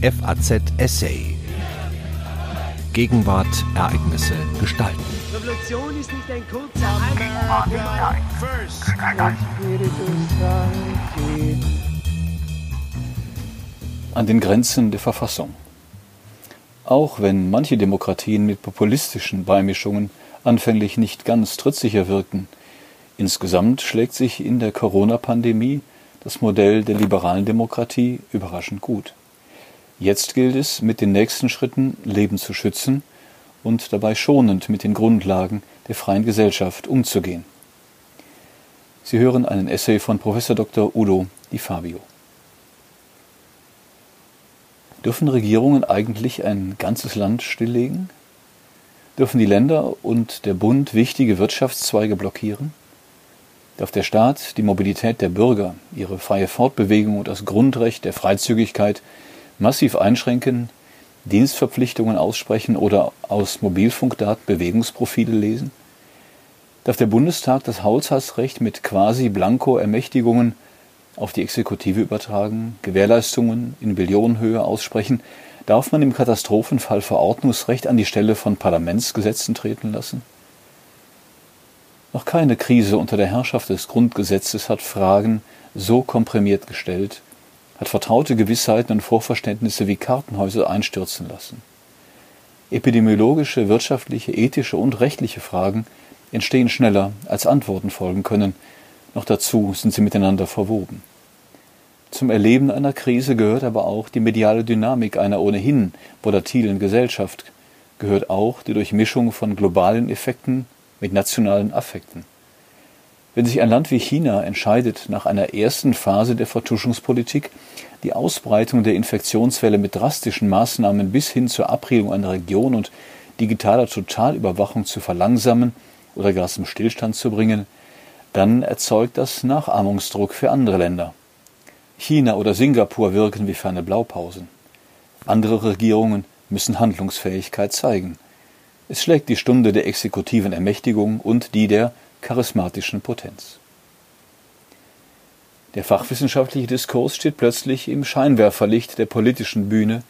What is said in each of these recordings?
FAZ Essay. Gegenwart, Ereignisse, Gestalten. Revolution ist nicht ein kurzer An den Grenzen der Verfassung. Auch wenn manche Demokratien mit populistischen Beimischungen anfänglich nicht ganz trittsicher wirken, insgesamt schlägt sich in der Corona-Pandemie das Modell der liberalen Demokratie überraschend gut. Jetzt gilt es, mit den nächsten Schritten Leben zu schützen und dabei schonend mit den Grundlagen der freien Gesellschaft umzugehen. Sie hören einen Essay von Prof. Dr. Udo Di Fabio. Dürfen Regierungen eigentlich ein ganzes Land stilllegen? Dürfen die Länder und der Bund wichtige Wirtschaftszweige blockieren? Darf der Staat die Mobilität der Bürger, ihre freie Fortbewegung und das Grundrecht der Freizügigkeit massiv einschränken, Dienstverpflichtungen aussprechen oder aus Mobilfunkdaten Bewegungsprofile lesen? Darf der Bundestag das Haushaltsrecht mit quasi Blanko-Ermächtigungen auf die Exekutive übertragen, Gewährleistungen in Billionenhöhe aussprechen? Darf man im Katastrophenfall Verordnungsrecht an die Stelle von Parlamentsgesetzen treten lassen? Noch keine Krise unter der Herrschaft des Grundgesetzes hat Fragen so komprimiert gestellt hat vertraute Gewissheiten und Vorverständnisse wie Kartenhäuser einstürzen lassen. Epidemiologische, wirtschaftliche, ethische und rechtliche Fragen entstehen schneller, als Antworten folgen können, noch dazu sind sie miteinander verwoben. Zum Erleben einer Krise gehört aber auch die mediale Dynamik einer ohnehin volatilen Gesellschaft, gehört auch die Durchmischung von globalen Effekten mit nationalen Affekten. Wenn sich ein Land wie China entscheidet, nach einer ersten Phase der Vertuschungspolitik die Ausbreitung der Infektionswelle mit drastischen Maßnahmen bis hin zur Abriebung einer Region und digitaler Totalüberwachung zu verlangsamen oder gar zum Stillstand zu bringen, dann erzeugt das Nachahmungsdruck für andere Länder. China oder Singapur wirken wie ferne Blaupausen. Andere Regierungen müssen Handlungsfähigkeit zeigen. Es schlägt die Stunde der exekutiven Ermächtigung und die der charismatischen Potenz. Der fachwissenschaftliche Diskurs steht plötzlich im Scheinwerferlicht der politischen Bühne,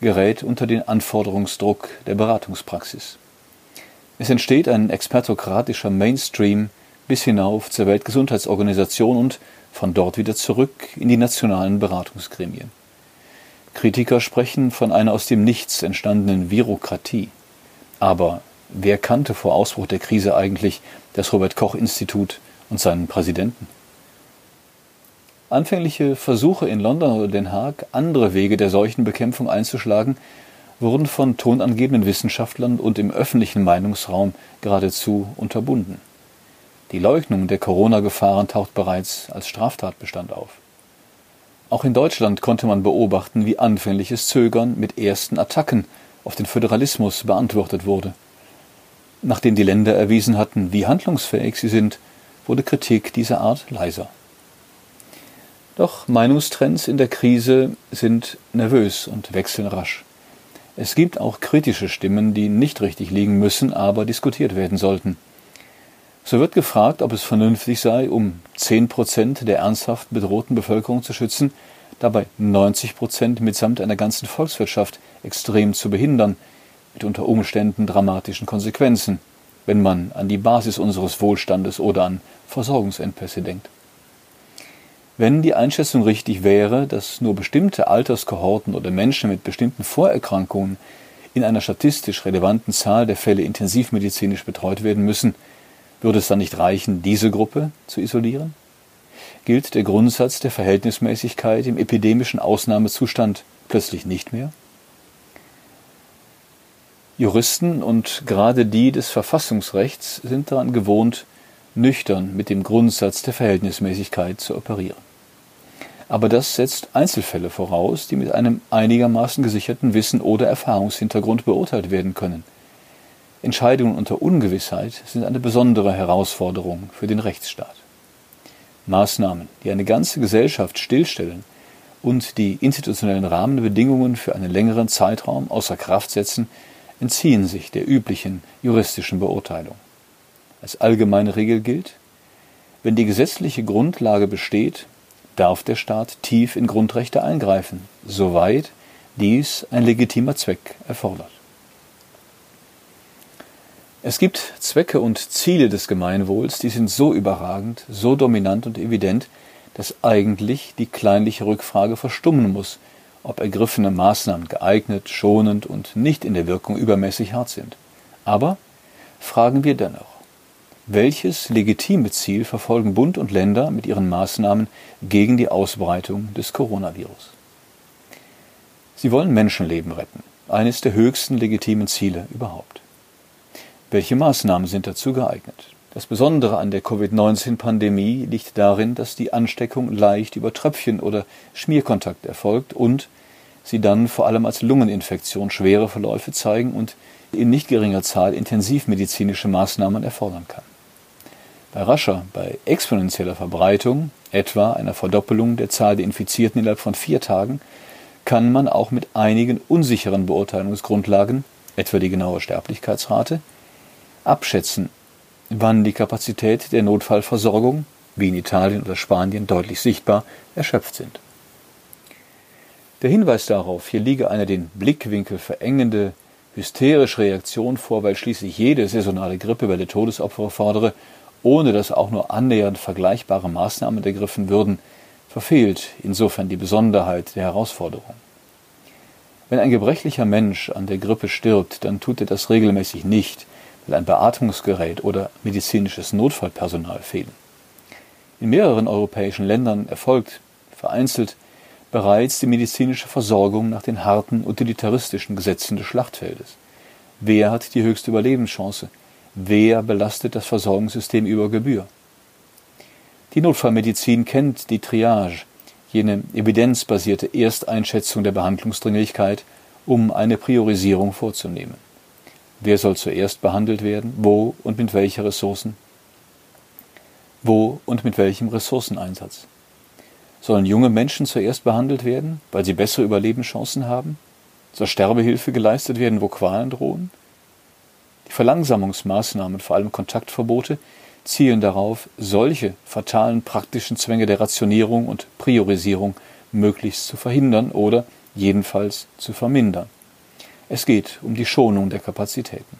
gerät unter den Anforderungsdruck der Beratungspraxis. Es entsteht ein expertokratischer Mainstream bis hinauf zur Weltgesundheitsorganisation und von dort wieder zurück in die nationalen Beratungsgremien. Kritiker sprechen von einer aus dem Nichts entstandenen Virokratie. Aber wer kannte vor Ausbruch der Krise eigentlich das Robert Koch Institut und seinen Präsidenten. Anfängliche Versuche in London oder Den Haag, andere Wege der Seuchenbekämpfung einzuschlagen, wurden von tonangebenden Wissenschaftlern und im öffentlichen Meinungsraum geradezu unterbunden. Die Leugnung der Corona-Gefahren taucht bereits als Straftatbestand auf. Auch in Deutschland konnte man beobachten, wie anfängliches Zögern mit ersten Attacken auf den Föderalismus beantwortet wurde. Nachdem die Länder erwiesen hatten, wie handlungsfähig sie sind, wurde Kritik dieser Art leiser. Doch Meinungstrends in der Krise sind nervös und wechseln rasch. Es gibt auch kritische Stimmen, die nicht richtig liegen müssen, aber diskutiert werden sollten. So wird gefragt, ob es vernünftig sei, um 10 Prozent der ernsthaft bedrohten Bevölkerung zu schützen, dabei 90 Prozent mitsamt einer ganzen Volkswirtschaft extrem zu behindern, mit unter Umständen dramatischen Konsequenzen, wenn man an die Basis unseres Wohlstandes oder an Versorgungsengpässe denkt. Wenn die Einschätzung richtig wäre, dass nur bestimmte Alterskohorten oder Menschen mit bestimmten Vorerkrankungen in einer statistisch relevanten Zahl der Fälle intensivmedizinisch betreut werden müssen, würde es dann nicht reichen, diese Gruppe zu isolieren? Gilt der Grundsatz der Verhältnismäßigkeit im epidemischen Ausnahmezustand plötzlich nicht mehr? Juristen und gerade die des Verfassungsrechts sind daran gewohnt, nüchtern mit dem Grundsatz der Verhältnismäßigkeit zu operieren. Aber das setzt Einzelfälle voraus, die mit einem einigermaßen gesicherten Wissen oder Erfahrungshintergrund beurteilt werden können. Entscheidungen unter Ungewissheit sind eine besondere Herausforderung für den Rechtsstaat. Maßnahmen, die eine ganze Gesellschaft stillstellen und die institutionellen Rahmenbedingungen für einen längeren Zeitraum außer Kraft setzen, entziehen sich der üblichen juristischen Beurteilung. Als allgemeine Regel gilt, wenn die gesetzliche Grundlage besteht, darf der Staat tief in Grundrechte eingreifen, soweit dies ein legitimer Zweck erfordert. Es gibt Zwecke und Ziele des Gemeinwohls, die sind so überragend, so dominant und evident, dass eigentlich die kleinliche Rückfrage verstummen muss, ob ergriffene Maßnahmen geeignet, schonend und nicht in der Wirkung übermäßig hart sind. Aber fragen wir dennoch, welches legitime Ziel verfolgen Bund und Länder mit ihren Maßnahmen gegen die Ausbreitung des Coronavirus? Sie wollen Menschenleben retten, eines der höchsten legitimen Ziele überhaupt. Welche Maßnahmen sind dazu geeignet? Das Besondere an der Covid-19-Pandemie liegt darin, dass die Ansteckung leicht über Tröpfchen oder Schmierkontakt erfolgt und sie dann vor allem als Lungeninfektion schwere Verläufe zeigen und in nicht geringer Zahl intensivmedizinische Maßnahmen erfordern kann. Bei rascher, bei exponentieller Verbreitung, etwa einer Verdoppelung der Zahl der Infizierten innerhalb von vier Tagen, kann man auch mit einigen unsicheren Beurteilungsgrundlagen, etwa die genaue Sterblichkeitsrate, abschätzen, wann die Kapazität der Notfallversorgung, wie in Italien oder Spanien deutlich sichtbar, erschöpft sind. Der Hinweis darauf, hier liege eine den Blickwinkel verengende, hysterische Reaktion vor, weil schließlich jede saisonale Grippewelle Todesopfer fordere, ohne dass auch nur annähernd vergleichbare Maßnahmen ergriffen würden, verfehlt insofern die Besonderheit der Herausforderung. Wenn ein gebrechlicher Mensch an der Grippe stirbt, dann tut er das regelmäßig nicht, weil ein Beatmungsgerät oder medizinisches Notfallpersonal fehlen. In mehreren europäischen Ländern erfolgt vereinzelt bereits die medizinische Versorgung nach den harten utilitaristischen Gesetzen des Schlachtfeldes. Wer hat die höchste Überlebenschance? Wer belastet das Versorgungssystem über Gebühr? Die Notfallmedizin kennt die Triage, jene evidenzbasierte Ersteinschätzung der Behandlungsdringlichkeit, um eine Priorisierung vorzunehmen. Wer soll zuerst behandelt werden? Wo und mit welchen Ressourcen? Wo und mit welchem Ressourceneinsatz? Sollen junge Menschen zuerst behandelt werden, weil sie bessere Überlebenschancen haben? Soll Sterbehilfe geleistet werden, wo Qualen drohen? Die Verlangsamungsmaßnahmen, vor allem Kontaktverbote, zielen darauf, solche fatalen praktischen Zwänge der Rationierung und Priorisierung möglichst zu verhindern oder jedenfalls zu vermindern. Es geht um die Schonung der Kapazitäten.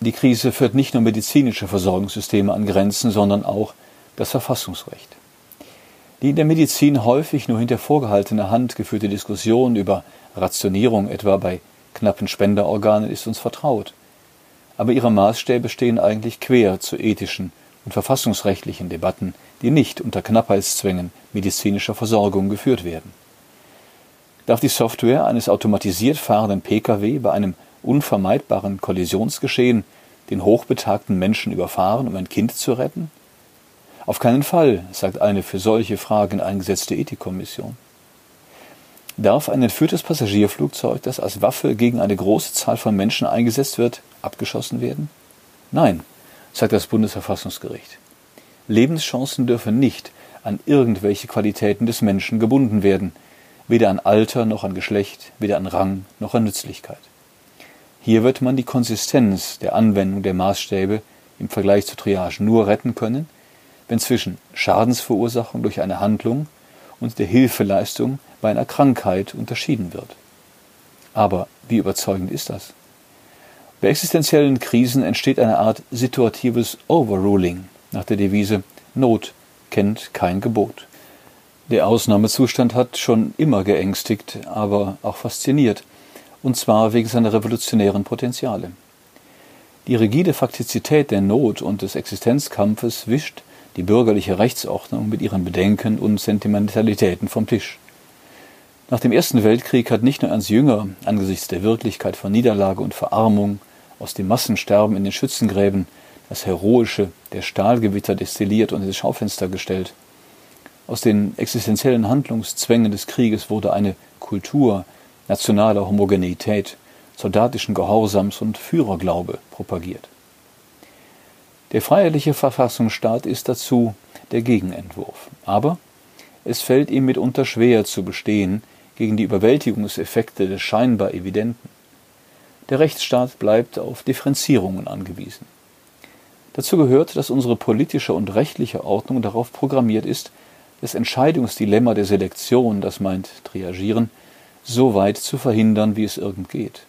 Die Krise führt nicht nur medizinische Versorgungssysteme an Grenzen, sondern auch das Verfassungsrecht. Die in der Medizin häufig nur hinter vorgehaltener Hand geführte Diskussion über Rationierung etwa bei knappen Spenderorganen ist uns vertraut. Aber ihre Maßstäbe stehen eigentlich quer zu ethischen und verfassungsrechtlichen Debatten, die nicht unter Knappheitszwängen medizinischer Versorgung geführt werden darf die Software eines automatisiert fahrenden Pkw bei einem unvermeidbaren Kollisionsgeschehen den hochbetagten Menschen überfahren, um ein Kind zu retten? Auf keinen Fall, sagt eine für solche Fragen eingesetzte Ethikkommission. Darf ein entführtes Passagierflugzeug, das als Waffe gegen eine große Zahl von Menschen eingesetzt wird, abgeschossen werden? Nein, sagt das Bundesverfassungsgericht. Lebenschancen dürfen nicht an irgendwelche Qualitäten des Menschen gebunden werden, weder an Alter noch an Geschlecht, weder an Rang noch an Nützlichkeit. Hier wird man die Konsistenz der Anwendung der Maßstäbe im Vergleich zur Triage nur retten können, wenn zwischen Schadensverursachung durch eine Handlung und der Hilfeleistung bei einer Krankheit unterschieden wird. Aber wie überzeugend ist das? Bei existenziellen Krisen entsteht eine Art situatives Overruling nach der Devise Not kennt kein Gebot. Der Ausnahmezustand hat schon immer geängstigt, aber auch fasziniert, und zwar wegen seiner revolutionären Potenziale. Die rigide Faktizität der Not und des Existenzkampfes wischt die bürgerliche Rechtsordnung mit ihren Bedenken und Sentimentalitäten vom Tisch. Nach dem Ersten Weltkrieg hat nicht nur Ernst Jünger angesichts der Wirklichkeit von Niederlage und Verarmung aus dem Massensterben in den Schützengräben das Heroische der Stahlgewitter destilliert und ins Schaufenster gestellt. Aus den existenziellen Handlungszwängen des Krieges wurde eine Kultur nationaler Homogeneität, soldatischen Gehorsams und Führerglaube propagiert. Der freiheitliche Verfassungsstaat ist dazu der Gegenentwurf. Aber es fällt ihm mitunter schwer zu bestehen gegen die Überwältigungseffekte des scheinbar Evidenten. Der Rechtsstaat bleibt auf Differenzierungen angewiesen. Dazu gehört, dass unsere politische und rechtliche Ordnung darauf programmiert ist, das Entscheidungsdilemma der Selektion, das meint Triagieren, so weit zu verhindern, wie es irgend geht.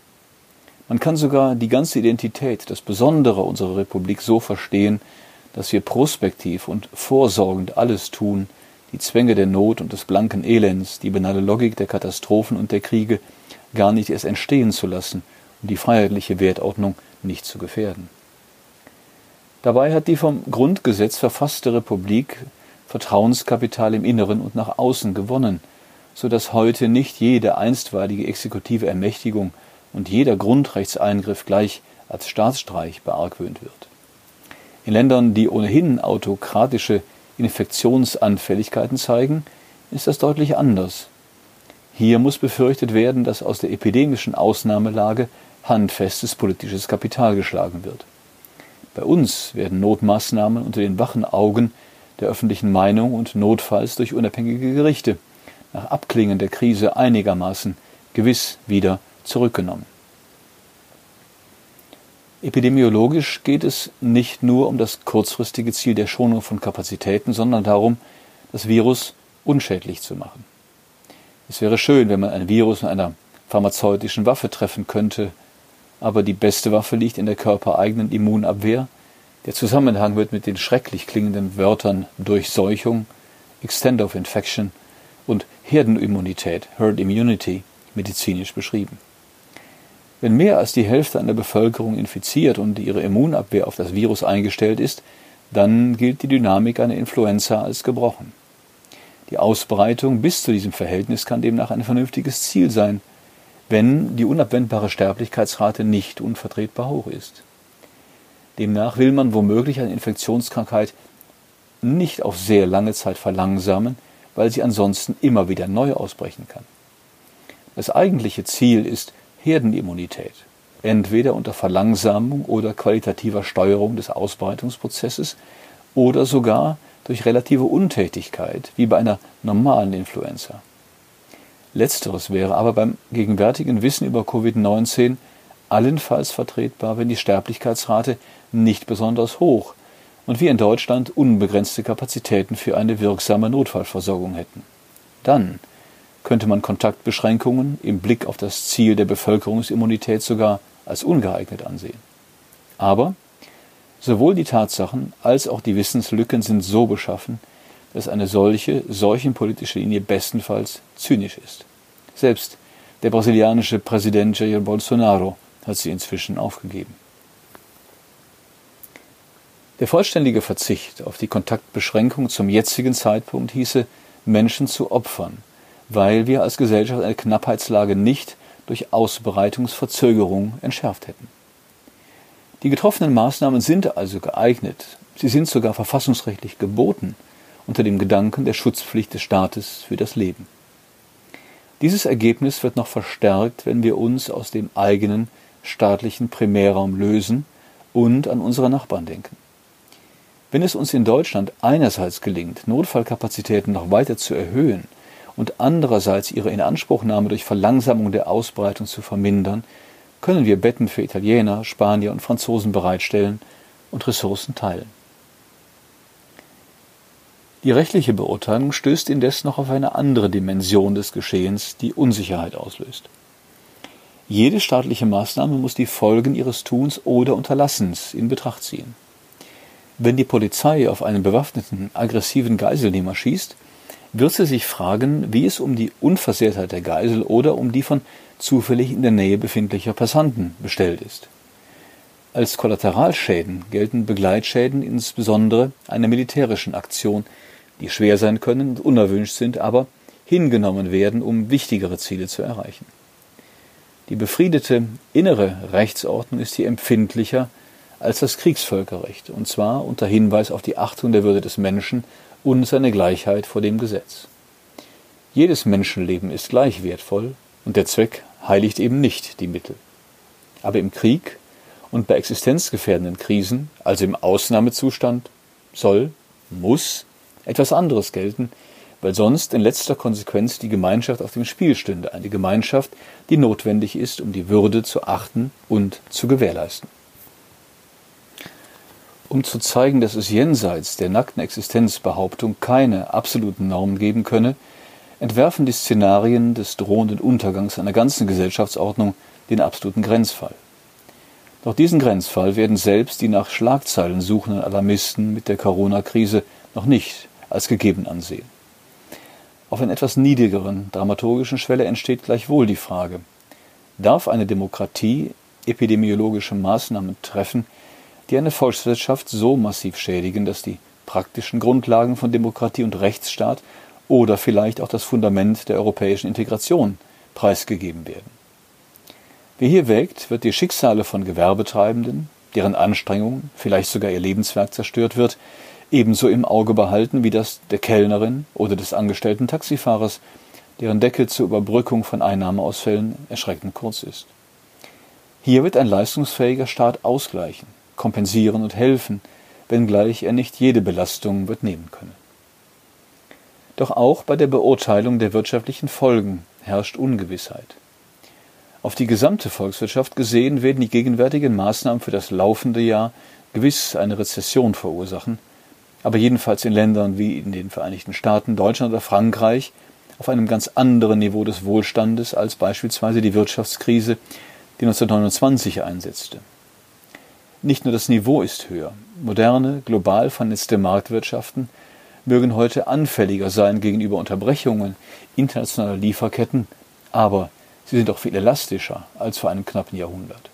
Man kann sogar die ganze Identität, das Besondere unserer Republik so verstehen, dass wir prospektiv und vorsorgend alles tun, die Zwänge der Not und des blanken Elends, die banale Logik der Katastrophen und der Kriege gar nicht erst entstehen zu lassen und die freiheitliche Wertordnung nicht zu gefährden. Dabei hat die vom Grundgesetz verfasste Republik Vertrauenskapital im Inneren und nach außen gewonnen, so dass heute nicht jede einstweilige exekutive Ermächtigung und jeder Grundrechtseingriff gleich als Staatsstreich beargwöhnt wird. In Ländern, die ohnehin autokratische Infektionsanfälligkeiten zeigen, ist das deutlich anders. Hier muss befürchtet werden, dass aus der epidemischen Ausnahmelage handfestes politisches Kapital geschlagen wird. Bei uns werden Notmaßnahmen unter den wachen Augen der öffentlichen Meinung und notfalls durch unabhängige Gerichte nach Abklingen der Krise einigermaßen gewiss wieder zurückgenommen. Epidemiologisch geht es nicht nur um das kurzfristige Ziel der Schonung von Kapazitäten, sondern darum, das Virus unschädlich zu machen. Es wäre schön, wenn man ein Virus mit einer pharmazeutischen Waffe treffen könnte, aber die beste Waffe liegt in der körpereigenen Immunabwehr. Der Zusammenhang wird mit den schrecklich klingenden Wörtern Durchseuchung, Extent of Infection und Herdenimmunität, Herd Immunity, medizinisch beschrieben. Wenn mehr als die Hälfte einer Bevölkerung infiziert und ihre Immunabwehr auf das Virus eingestellt ist, dann gilt die Dynamik einer Influenza als gebrochen. Die Ausbreitung bis zu diesem Verhältnis kann demnach ein vernünftiges Ziel sein, wenn die unabwendbare Sterblichkeitsrate nicht unvertretbar hoch ist. Demnach will man womöglich eine Infektionskrankheit nicht auf sehr lange Zeit verlangsamen, weil sie ansonsten immer wieder neu ausbrechen kann. Das eigentliche Ziel ist Herdenimmunität, entweder unter Verlangsamung oder qualitativer Steuerung des Ausbreitungsprozesses oder sogar durch relative Untätigkeit, wie bei einer normalen Influenza. Letzteres wäre aber beim gegenwärtigen Wissen über Covid-19 allenfalls vertretbar, wenn die Sterblichkeitsrate nicht besonders hoch und wir in Deutschland unbegrenzte Kapazitäten für eine wirksame Notfallversorgung hätten. Dann könnte man Kontaktbeschränkungen im Blick auf das Ziel der Bevölkerungsimmunität sogar als ungeeignet ansehen. Aber sowohl die Tatsachen als auch die Wissenslücken sind so beschaffen, dass eine solche seuchenpolitische Linie bestenfalls zynisch ist. Selbst der brasilianische Präsident Jair Bolsonaro hat sie inzwischen aufgegeben. Der vollständige Verzicht auf die Kontaktbeschränkung zum jetzigen Zeitpunkt hieße, Menschen zu opfern, weil wir als Gesellschaft eine Knappheitslage nicht durch Ausbreitungsverzögerung entschärft hätten. Die getroffenen Maßnahmen sind also geeignet, sie sind sogar verfassungsrechtlich geboten, unter dem Gedanken der Schutzpflicht des Staates für das Leben. Dieses Ergebnis wird noch verstärkt, wenn wir uns aus dem eigenen staatlichen Primärraum lösen und an unsere Nachbarn denken. Wenn es uns in Deutschland einerseits gelingt, Notfallkapazitäten noch weiter zu erhöhen und andererseits ihre Inanspruchnahme durch Verlangsamung der Ausbreitung zu vermindern, können wir Betten für Italiener, Spanier und Franzosen bereitstellen und Ressourcen teilen. Die rechtliche Beurteilung stößt indes noch auf eine andere Dimension des Geschehens, die Unsicherheit auslöst. Jede staatliche Maßnahme muss die Folgen ihres Tuns oder Unterlassens in Betracht ziehen. Wenn die Polizei auf einen bewaffneten, aggressiven Geiselnehmer schießt, wird sie sich fragen, wie es um die Unversehrtheit der Geisel oder um die von zufällig in der Nähe befindlicher Passanten bestellt ist. Als Kollateralschäden gelten Begleitschäden insbesondere einer militärischen Aktion, die schwer sein können und unerwünscht sind, aber hingenommen werden, um wichtigere Ziele zu erreichen. Die befriedete innere Rechtsordnung ist hier empfindlicher als das Kriegsvölkerrecht, und zwar unter Hinweis auf die Achtung der Würde des Menschen und seine Gleichheit vor dem Gesetz. Jedes Menschenleben ist gleich wertvoll, und der Zweck heiligt eben nicht die Mittel. Aber im Krieg und bei existenzgefährdenden Krisen, also im Ausnahmezustand, soll, muss etwas anderes gelten, weil sonst in letzter Konsequenz die Gemeinschaft auf dem Spiel stünde, eine Gemeinschaft, die notwendig ist, um die Würde zu achten und zu gewährleisten. Um zu zeigen, dass es jenseits der nackten Existenzbehauptung keine absoluten Normen geben könne, entwerfen die Szenarien des drohenden Untergangs einer ganzen Gesellschaftsordnung den absoluten Grenzfall. Doch diesen Grenzfall werden selbst die nach Schlagzeilen suchenden Alarmisten mit der Corona-Krise noch nicht als gegeben ansehen. Auf einer etwas niedrigeren dramaturgischen Schwelle entsteht gleichwohl die Frage, darf eine Demokratie epidemiologische Maßnahmen treffen, die eine Volkswirtschaft so massiv schädigen, dass die praktischen Grundlagen von Demokratie und Rechtsstaat oder vielleicht auch das Fundament der europäischen Integration preisgegeben werden. Wer hier wägt, wird die Schicksale von Gewerbetreibenden, deren Anstrengungen, vielleicht sogar ihr Lebenswerk zerstört wird, ebenso im Auge behalten wie das der Kellnerin oder des angestellten Taxifahrers, deren Deckel zur Überbrückung von Einnahmeausfällen erschreckend kurz ist. Hier wird ein leistungsfähiger Staat ausgleichen, kompensieren und helfen, wenngleich er nicht jede Belastung wird nehmen können. Doch auch bei der Beurteilung der wirtschaftlichen Folgen herrscht Ungewissheit. Auf die gesamte Volkswirtschaft gesehen werden die gegenwärtigen Maßnahmen für das laufende Jahr gewiss eine Rezession verursachen, aber jedenfalls in Ländern wie in den Vereinigten Staaten, Deutschland oder Frankreich auf einem ganz anderen Niveau des Wohlstandes als beispielsweise die Wirtschaftskrise, die 1929 einsetzte. Nicht nur das Niveau ist höher. Moderne, global vernetzte Marktwirtschaften mögen heute anfälliger sein gegenüber Unterbrechungen internationaler Lieferketten, aber sie sind auch viel elastischer als vor einem knappen Jahrhundert.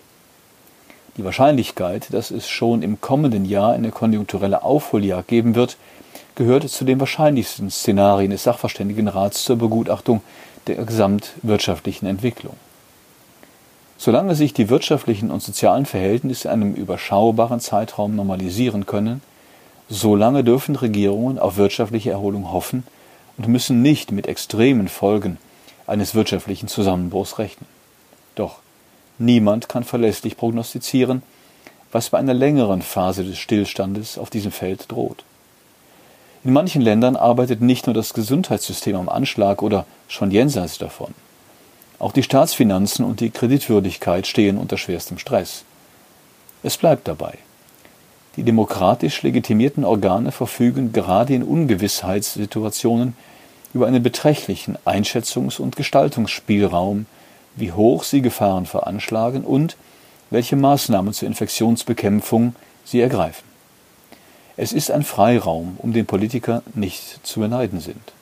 Die Wahrscheinlichkeit, dass es schon im kommenden Jahr eine konjunkturelle Aufholjagd geben wird, gehört zu den wahrscheinlichsten Szenarien des Sachverständigenrats zur Begutachtung der gesamtwirtschaftlichen Entwicklung. Solange sich die wirtschaftlichen und sozialen Verhältnisse in einem überschaubaren Zeitraum normalisieren können, solange dürfen Regierungen auf wirtschaftliche Erholung hoffen und müssen nicht mit extremen Folgen eines wirtschaftlichen Zusammenbruchs rechnen. Doch niemand kann verlässlich prognostizieren, was bei einer längeren Phase des Stillstandes auf diesem Feld droht. In manchen Ländern arbeitet nicht nur das Gesundheitssystem am Anschlag oder schon jenseits davon. Auch die Staatsfinanzen und die Kreditwürdigkeit stehen unter schwerstem Stress. Es bleibt dabei. Die demokratisch legitimierten Organe verfügen gerade in Ungewissheitssituationen über einen beträchtlichen Einschätzungs- und Gestaltungsspielraum, wie hoch sie Gefahren veranschlagen und welche Maßnahmen zur Infektionsbekämpfung sie ergreifen. Es ist ein Freiraum, um den Politiker nicht zu beneiden sind.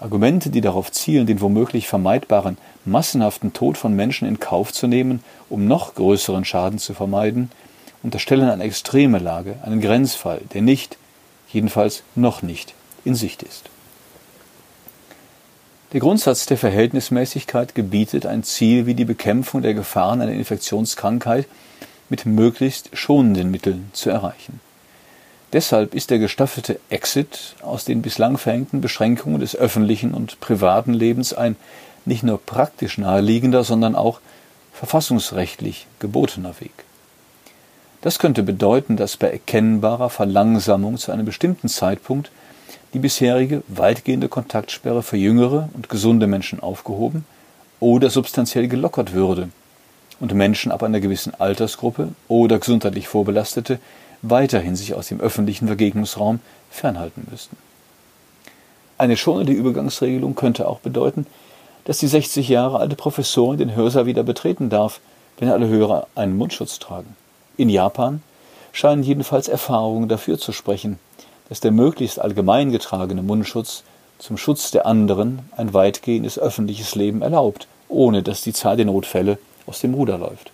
Argumente, die darauf zielen, den womöglich vermeidbaren massenhaften Tod von Menschen in Kauf zu nehmen, um noch größeren Schaden zu vermeiden, unterstellen eine extreme Lage, einen Grenzfall, der nicht, jedenfalls noch nicht, in Sicht ist. Der Grundsatz der Verhältnismäßigkeit gebietet, ein Ziel wie die Bekämpfung der Gefahren einer Infektionskrankheit mit möglichst schonenden Mitteln zu erreichen. Deshalb ist der gestaffelte Exit aus den bislang verhängten Beschränkungen des öffentlichen und privaten Lebens ein nicht nur praktisch naheliegender, sondern auch verfassungsrechtlich gebotener Weg. Das könnte bedeuten, dass bei erkennbarer Verlangsamung zu einem bestimmten Zeitpunkt die bisherige weitgehende Kontaktsperre für jüngere und gesunde Menschen aufgehoben oder substanziell gelockert würde und Menschen ab einer gewissen Altersgruppe oder gesundheitlich Vorbelastete weiterhin sich aus dem öffentlichen Begegnungsraum fernhalten müssten. Eine schonende Übergangsregelung könnte auch bedeuten, dass die 60 Jahre alte Professorin den Hörsaal wieder betreten darf, wenn alle Hörer einen Mundschutz tragen. In Japan scheinen jedenfalls Erfahrungen dafür zu sprechen, dass der möglichst allgemein getragene Mundschutz zum Schutz der anderen ein weitgehendes öffentliches Leben erlaubt, ohne dass die Zahl der Notfälle aus dem Ruder läuft.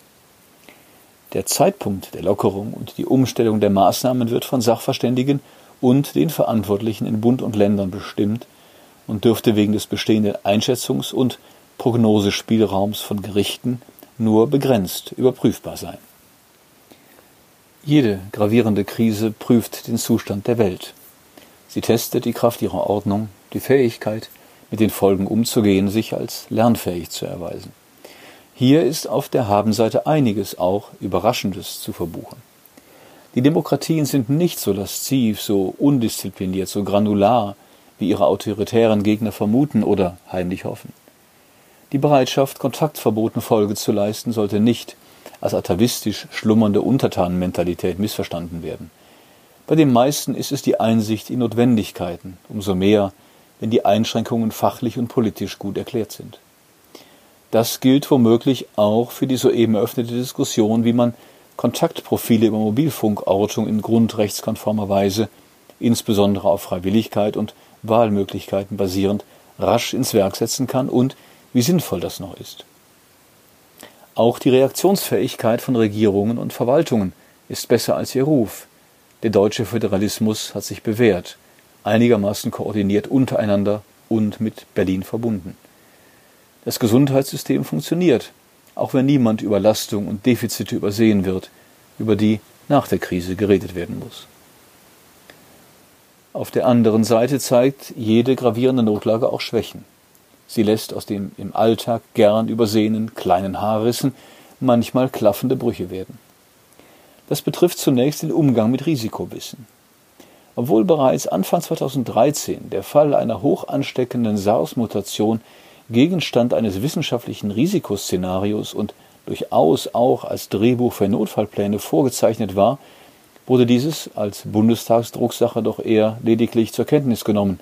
Der Zeitpunkt der Lockerung und die Umstellung der Maßnahmen wird von Sachverständigen und den Verantwortlichen in Bund und Ländern bestimmt und dürfte wegen des bestehenden Einschätzungs- und Prognosespielraums von Gerichten nur begrenzt überprüfbar sein. Jede gravierende Krise prüft den Zustand der Welt. Sie testet die Kraft ihrer Ordnung, die Fähigkeit, mit den Folgen umzugehen, sich als lernfähig zu erweisen. Hier ist auf der Habenseite einiges auch Überraschendes zu verbuchen. Die Demokratien sind nicht so lasziv, so undiszipliniert, so granular, wie ihre autoritären Gegner vermuten oder heimlich hoffen. Die Bereitschaft, Kontaktverboten Folge zu leisten, sollte nicht als atavistisch schlummernde Untertanenmentalität missverstanden werden. Bei den meisten ist es die Einsicht in Notwendigkeiten, umso mehr, wenn die Einschränkungen fachlich und politisch gut erklärt sind. Das gilt womöglich auch für die soeben eröffnete Diskussion, wie man Kontaktprofile über Mobilfunkortung in grundrechtskonformer Weise, insbesondere auf Freiwilligkeit und Wahlmöglichkeiten basierend, rasch ins Werk setzen kann und wie sinnvoll das noch ist. Auch die Reaktionsfähigkeit von Regierungen und Verwaltungen ist besser als ihr Ruf. Der deutsche Föderalismus hat sich bewährt, einigermaßen koordiniert untereinander und mit Berlin verbunden. Das Gesundheitssystem funktioniert, auch wenn niemand Überlastung und Defizite übersehen wird, über die nach der Krise geredet werden muss. Auf der anderen Seite zeigt jede gravierende Notlage auch Schwächen. Sie lässt aus den im Alltag gern übersehenen kleinen Haarrissen manchmal klaffende Brüche werden. Das betrifft zunächst den Umgang mit Risikowissen. Obwohl bereits Anfang 2013 der Fall einer hoch ansteckenden SARS-Mutation Gegenstand eines wissenschaftlichen Risikoszenarios und durchaus auch als Drehbuch für Notfallpläne vorgezeichnet war, wurde dieses als Bundestagsdrucksache doch eher lediglich zur Kenntnis genommen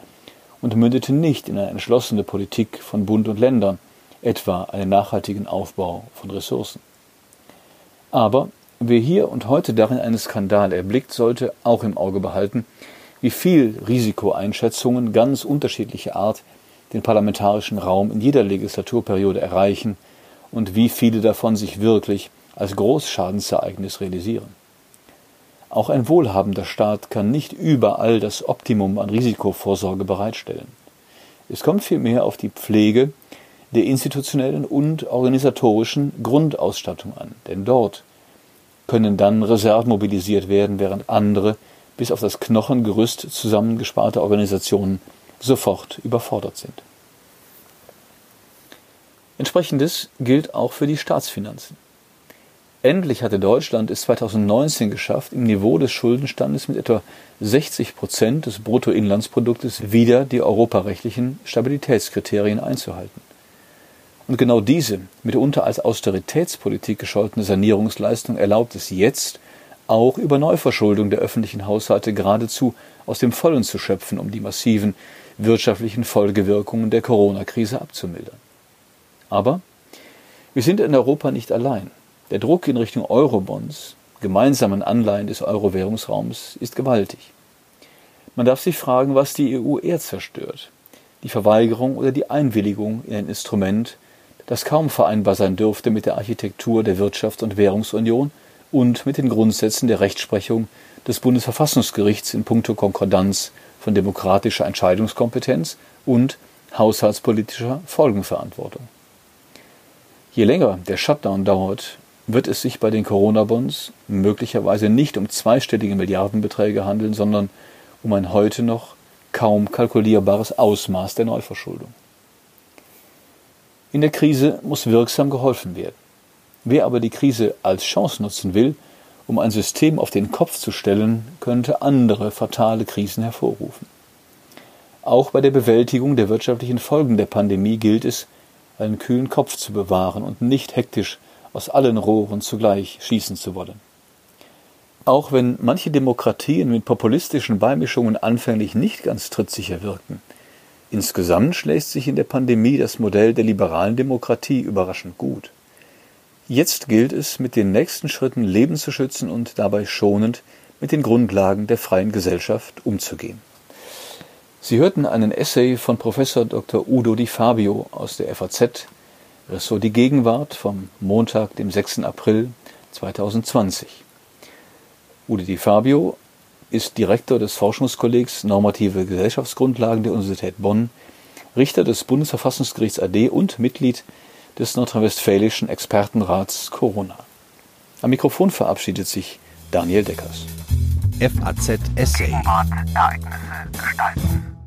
und mündete nicht in eine entschlossene Politik von Bund und Ländern, etwa einen nachhaltigen Aufbau von Ressourcen. Aber wer hier und heute darin einen Skandal erblickt, sollte auch im Auge behalten, wie viel Risikoeinschätzungen ganz unterschiedlicher Art den parlamentarischen Raum in jeder Legislaturperiode erreichen und wie viele davon sich wirklich als Großschadensereignis realisieren. Auch ein wohlhabender Staat kann nicht überall das Optimum an Risikovorsorge bereitstellen. Es kommt vielmehr auf die Pflege der institutionellen und organisatorischen Grundausstattung an, denn dort können dann Reserven mobilisiert werden, während andere bis auf das Knochengerüst zusammengesparte Organisationen sofort überfordert sind. Entsprechendes gilt auch für die Staatsfinanzen. Endlich hatte Deutschland es 2019 geschafft, im Niveau des Schuldenstandes mit etwa 60 Prozent des Bruttoinlandsproduktes wieder die europarechtlichen Stabilitätskriterien einzuhalten. Und genau diese, mitunter als Austeritätspolitik gescholtene Sanierungsleistung erlaubt es jetzt, auch über Neuverschuldung der öffentlichen Haushalte geradezu aus dem Vollen zu schöpfen, um die massiven wirtschaftlichen Folgewirkungen der Corona-Krise abzumildern. Aber wir sind in Europa nicht allein. Der Druck in Richtung Eurobonds, gemeinsamen Anleihen des Euro-Währungsraums, ist gewaltig. Man darf sich fragen, was die EU eher zerstört. Die Verweigerung oder die Einwilligung in ein Instrument, das kaum vereinbar sein dürfte mit der Architektur der Wirtschafts- und Währungsunion und mit den Grundsätzen der Rechtsprechung des Bundesverfassungsgerichts in puncto Konkordanz von demokratischer Entscheidungskompetenz und haushaltspolitischer Folgenverantwortung. Je länger der Shutdown dauert, wird es sich bei den Corona-Bonds möglicherweise nicht um zweistellige Milliardenbeträge handeln, sondern um ein heute noch kaum kalkulierbares Ausmaß der Neuverschuldung. In der Krise muss wirksam geholfen werden. Wer aber die Krise als Chance nutzen will, um ein System auf den Kopf zu stellen, könnte andere fatale Krisen hervorrufen. Auch bei der Bewältigung der wirtschaftlichen Folgen der Pandemie gilt es, einen kühlen Kopf zu bewahren und nicht hektisch aus allen Rohren zugleich schießen zu wollen. Auch wenn manche Demokratien mit populistischen Beimischungen anfänglich nicht ganz trittsicher wirkten, insgesamt schlägt sich in der Pandemie das Modell der liberalen Demokratie überraschend gut. Jetzt gilt es, mit den nächsten Schritten Leben zu schützen und dabei schonend mit den Grundlagen der freien Gesellschaft umzugehen. Sie hörten einen Essay von Professor Dr. Udo Di Fabio aus der FAZ Ressort Die Gegenwart vom Montag, dem 6. April 2020. Ude Di Fabio ist Direktor des Forschungskollegs Normative Gesellschaftsgrundlagen der Universität Bonn, Richter des Bundesverfassungsgerichts AD und Mitglied des nordrhein-westfälischen Expertenrats Corona. Am Mikrofon verabschiedet sich Daniel Deckers. FAZ Essay. Ereignisse gestalten.